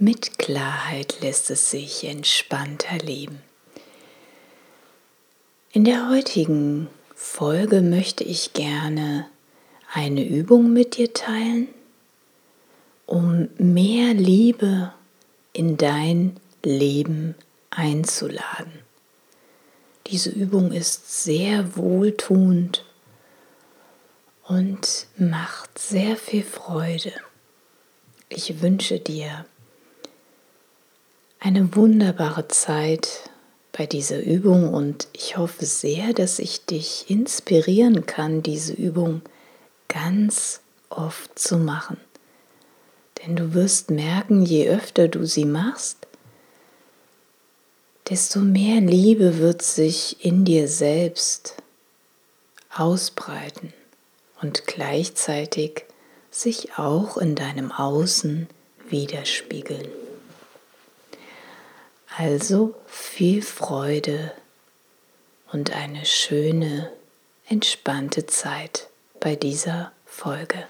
mit Klarheit lässt es sich entspannter leben. In der heutigen Folge möchte ich gerne eine Übung mit dir teilen, um mehr Liebe in dein Leben einzuladen. Diese Übung ist sehr wohltuend und macht sehr viel Freude. Ich wünsche dir eine wunderbare Zeit bei dieser Übung und ich hoffe sehr, dass ich dich inspirieren kann, diese Übung ganz oft zu machen. Denn du wirst merken, je öfter du sie machst, desto mehr Liebe wird sich in dir selbst ausbreiten und gleichzeitig sich auch in deinem Außen widerspiegeln. Also viel Freude und eine schöne, entspannte Zeit bei dieser Folge.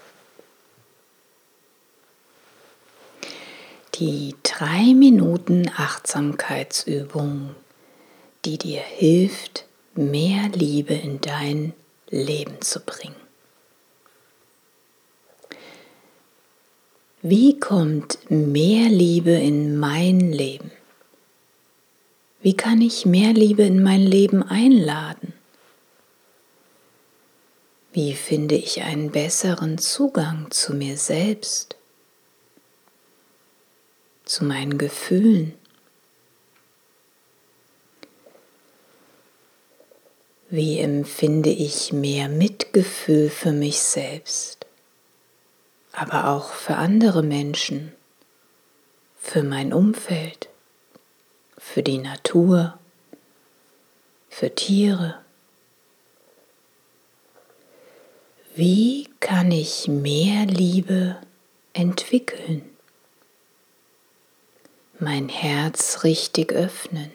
Die drei Minuten Achtsamkeitsübung, die dir hilft, mehr Liebe in dein Leben zu bringen. Wie kommt mehr Liebe in mein Leben? Wie kann ich mehr Liebe in mein Leben einladen? Wie finde ich einen besseren Zugang zu mir selbst, zu meinen Gefühlen? Wie empfinde ich mehr Mitgefühl für mich selbst, aber auch für andere Menschen, für mein Umfeld? Für die Natur, für Tiere. Wie kann ich mehr Liebe entwickeln? Mein Herz richtig öffnen.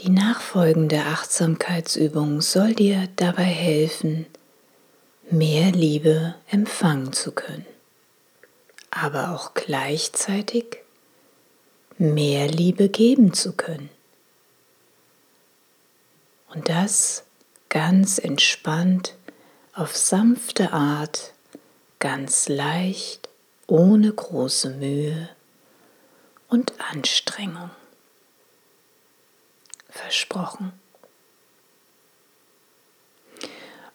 Die nachfolgende Achtsamkeitsübung soll dir dabei helfen, mehr Liebe empfangen zu können aber auch gleichzeitig mehr Liebe geben zu können. Und das ganz entspannt, auf sanfte Art, ganz leicht, ohne große Mühe und Anstrengung. Versprochen.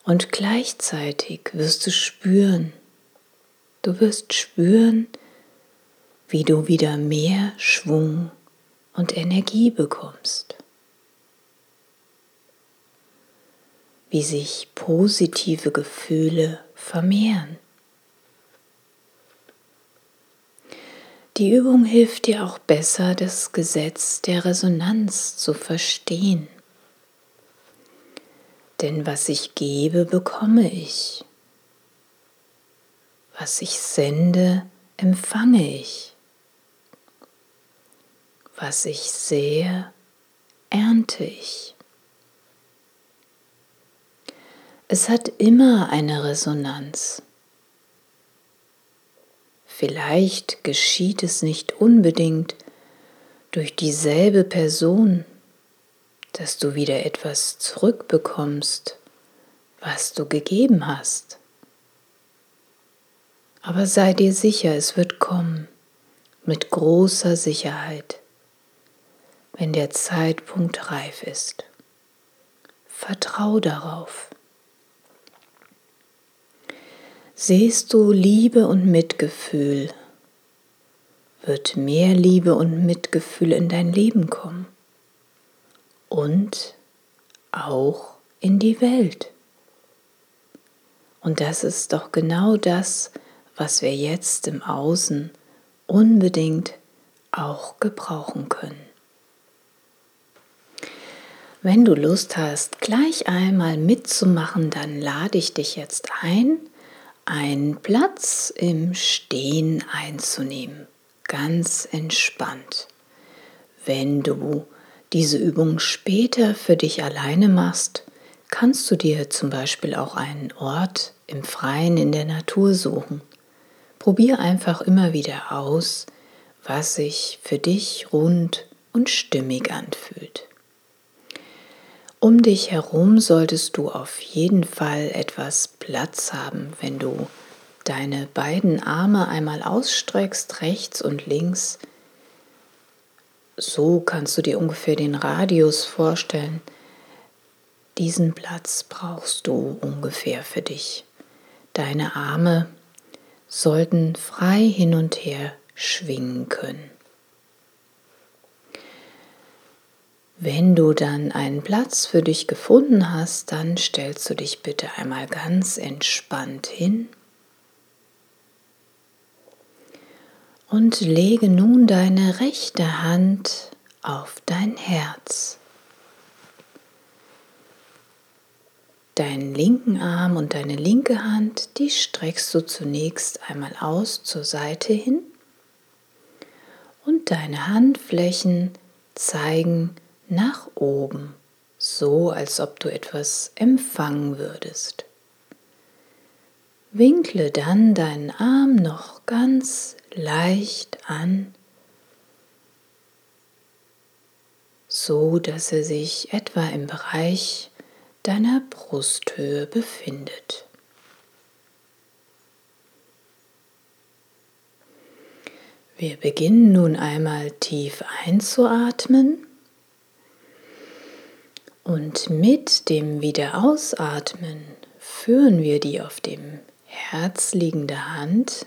Und gleichzeitig wirst du spüren, Du wirst spüren, wie du wieder mehr Schwung und Energie bekommst. Wie sich positive Gefühle vermehren. Die Übung hilft dir auch besser, das Gesetz der Resonanz zu verstehen. Denn was ich gebe, bekomme ich. Was ich sende, empfange ich. Was ich sehe, ernte ich. Es hat immer eine Resonanz. Vielleicht geschieht es nicht unbedingt durch dieselbe Person, dass du wieder etwas zurückbekommst, was du gegeben hast. Aber sei dir sicher, es wird kommen, mit großer Sicherheit, wenn der Zeitpunkt reif ist. Vertrau darauf. Sehst du Liebe und Mitgefühl, wird mehr Liebe und Mitgefühl in dein Leben kommen und auch in die Welt. Und das ist doch genau das, was wir jetzt im Außen unbedingt auch gebrauchen können. Wenn du Lust hast, gleich einmal mitzumachen, dann lade ich dich jetzt ein, einen Platz im Stehen einzunehmen, ganz entspannt. Wenn du diese Übung später für dich alleine machst, kannst du dir zum Beispiel auch einen Ort im Freien in der Natur suchen. Probier einfach immer wieder aus, was sich für dich rund und stimmig anfühlt. Um dich herum solltest du auf jeden Fall etwas Platz haben, wenn du deine beiden Arme einmal ausstreckst, rechts und links. So kannst du dir ungefähr den Radius vorstellen. Diesen Platz brauchst du ungefähr für dich. Deine Arme sollten frei hin und her schwingen können. Wenn du dann einen Platz für dich gefunden hast, dann stellst du dich bitte einmal ganz entspannt hin und lege nun deine rechte Hand auf dein Herz. Deinen linken Arm und deine linke Hand, die streckst du zunächst einmal aus zur Seite hin und deine Handflächen zeigen nach oben, so als ob du etwas empfangen würdest. Winkle dann deinen Arm noch ganz leicht an, so dass er sich etwa im Bereich deiner Brusthöhe befindet. Wir beginnen nun einmal tief einzuatmen und mit dem Wiederausatmen führen wir die auf dem Herz liegende Hand,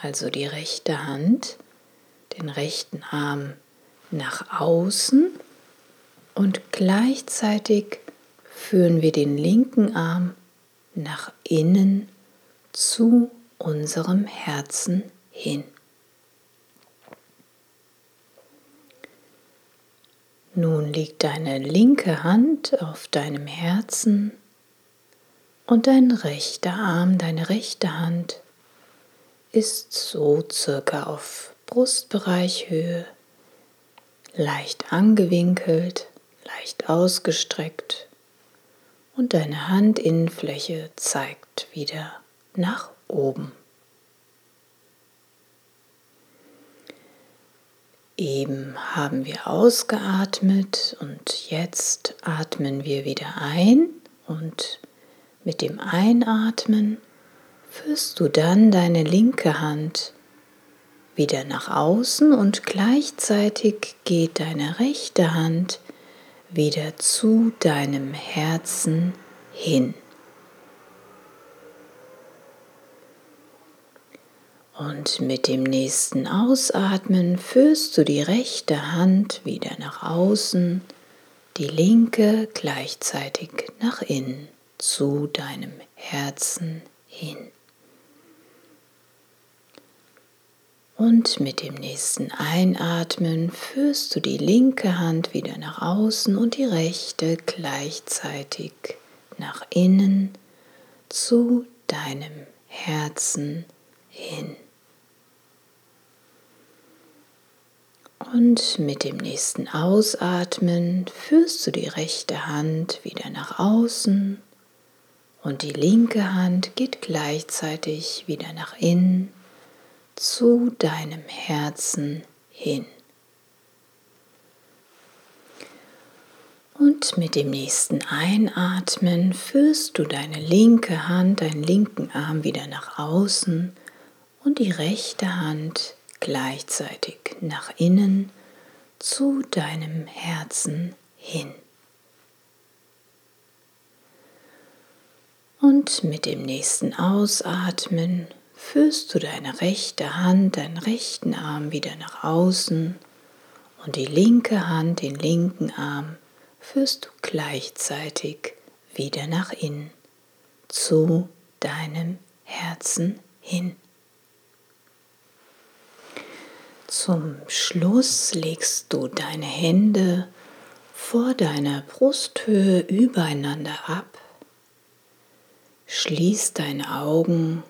also die rechte Hand, den rechten Arm nach außen und gleichzeitig führen wir den linken Arm nach innen zu unserem Herzen hin. Nun liegt deine linke Hand auf deinem Herzen und dein rechter Arm, deine rechte Hand ist so circa auf Brustbereichhöhe, leicht angewinkelt, leicht ausgestreckt und deine Handinnenfläche zeigt wieder nach oben. Eben haben wir ausgeatmet und jetzt atmen wir wieder ein und mit dem Einatmen führst du dann deine linke Hand wieder nach außen und gleichzeitig geht deine rechte Hand wieder zu deinem Herzen hin. Und mit dem nächsten Ausatmen führst du die rechte Hand wieder nach außen, die linke gleichzeitig nach innen zu deinem Herzen hin. Und mit dem nächsten Einatmen führst du die linke Hand wieder nach außen und die rechte gleichzeitig nach innen zu deinem Herzen hin. Und mit dem nächsten Ausatmen führst du die rechte Hand wieder nach außen und die linke Hand geht gleichzeitig wieder nach innen zu deinem Herzen hin. Und mit dem nächsten Einatmen führst du deine linke Hand, deinen linken Arm wieder nach außen und die rechte Hand gleichzeitig nach innen zu deinem Herzen hin. Und mit dem nächsten Ausatmen führst du deine rechte Hand, deinen rechten Arm wieder nach außen und die linke Hand, den linken Arm führst du gleichzeitig wieder nach innen zu deinem Herzen hin. Zum Schluss legst du deine Hände vor deiner Brusthöhe übereinander ab, schließt deine Augen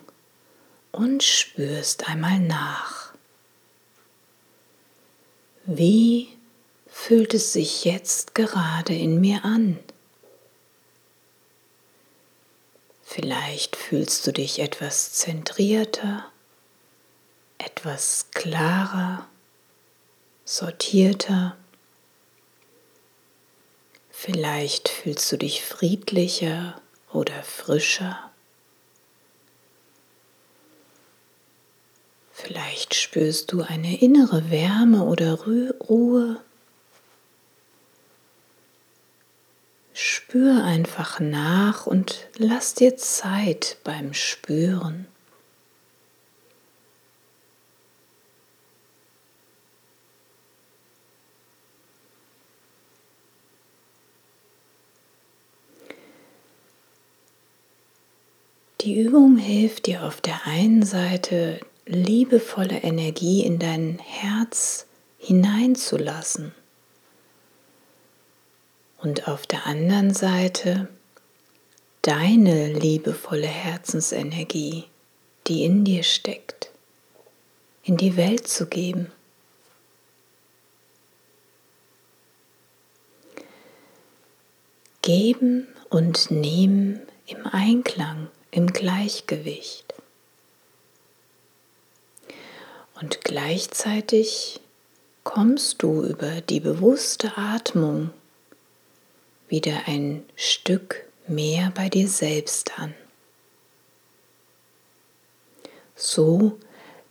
und spürst einmal nach. Wie fühlt es sich jetzt gerade in mir an? Vielleicht fühlst du dich etwas zentrierter etwas klarer, sortierter. Vielleicht fühlst du dich friedlicher oder frischer. Vielleicht spürst du eine innere Wärme oder Ruhe. Spür einfach nach und lass dir Zeit beim Spüren. Die Übung hilft dir auf der einen Seite liebevolle Energie in dein Herz hineinzulassen und auf der anderen Seite deine liebevolle Herzensenergie, die in dir steckt, in die Welt zu geben. Geben und nehmen im Einklang im Gleichgewicht. Und gleichzeitig kommst du über die bewusste Atmung wieder ein Stück mehr bei dir selbst an. So,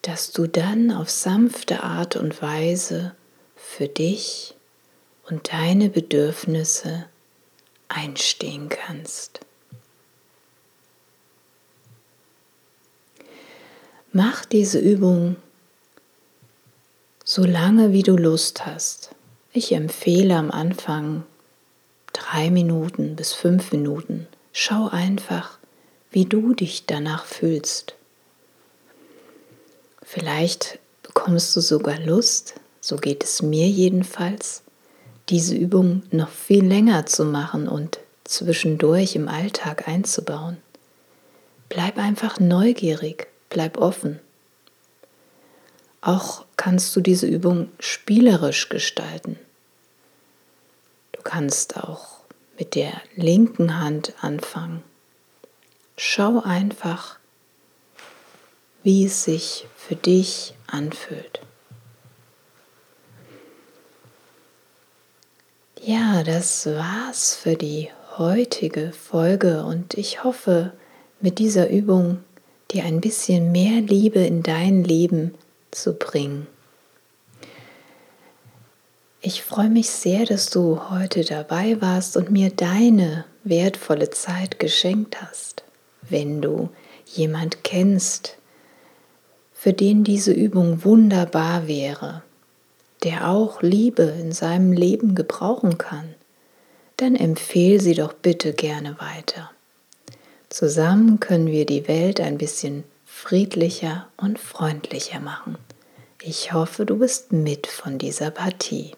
dass du dann auf sanfte Art und Weise für dich und deine Bedürfnisse einstehen kannst. Mach diese Übung so lange, wie du Lust hast. Ich empfehle am Anfang drei Minuten bis fünf Minuten. Schau einfach, wie du dich danach fühlst. Vielleicht bekommst du sogar Lust, so geht es mir jedenfalls, diese Übung noch viel länger zu machen und zwischendurch im Alltag einzubauen. Bleib einfach neugierig Bleib offen. Auch kannst du diese Übung spielerisch gestalten. Du kannst auch mit der linken Hand anfangen. Schau einfach, wie es sich für dich anfühlt. Ja, das war's für die heutige Folge und ich hoffe, mit dieser Übung dir ein bisschen mehr Liebe in dein Leben zu bringen. Ich freue mich sehr, dass du heute dabei warst und mir deine wertvolle Zeit geschenkt hast. Wenn du jemand kennst, für den diese Übung wunderbar wäre, der auch Liebe in seinem Leben gebrauchen kann, dann empfehle sie doch bitte gerne weiter. Zusammen können wir die Welt ein bisschen friedlicher und freundlicher machen. Ich hoffe, du bist mit von dieser Partie.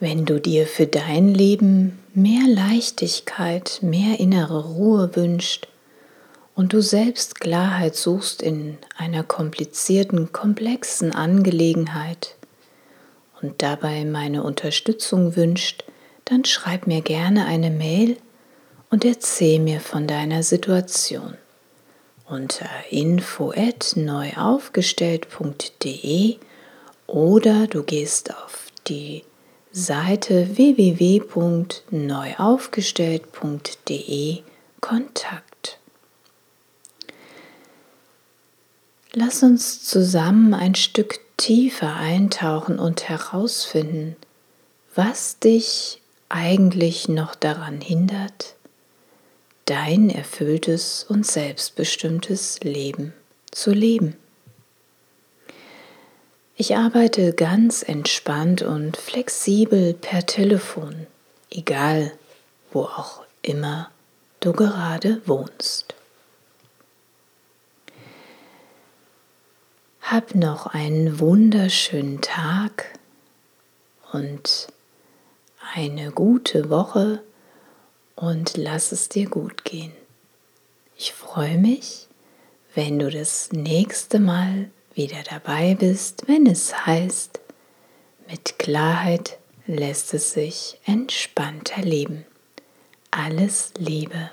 Wenn du dir für dein Leben mehr Leichtigkeit, mehr innere Ruhe wünschst und du selbst Klarheit suchst in einer komplizierten, komplexen Angelegenheit und dabei meine Unterstützung wünscht, dann schreib mir gerne eine Mail und erzähl mir von deiner Situation. Unter info@neuaufgestellt.de oder du gehst auf die Seite www.neuaufgestellt.de Kontakt. Lass uns zusammen ein Stück tiefer eintauchen und herausfinden, was dich eigentlich noch daran hindert, dein erfülltes und selbstbestimmtes Leben zu leben. Ich arbeite ganz entspannt und flexibel per Telefon, egal wo auch immer du gerade wohnst. Hab noch einen wunderschönen Tag und eine gute Woche und lass es dir gut gehen. Ich freue mich, wenn du das nächste Mal wieder dabei bist, wenn es heißt, mit Klarheit lässt es sich entspannter leben. Alles Liebe.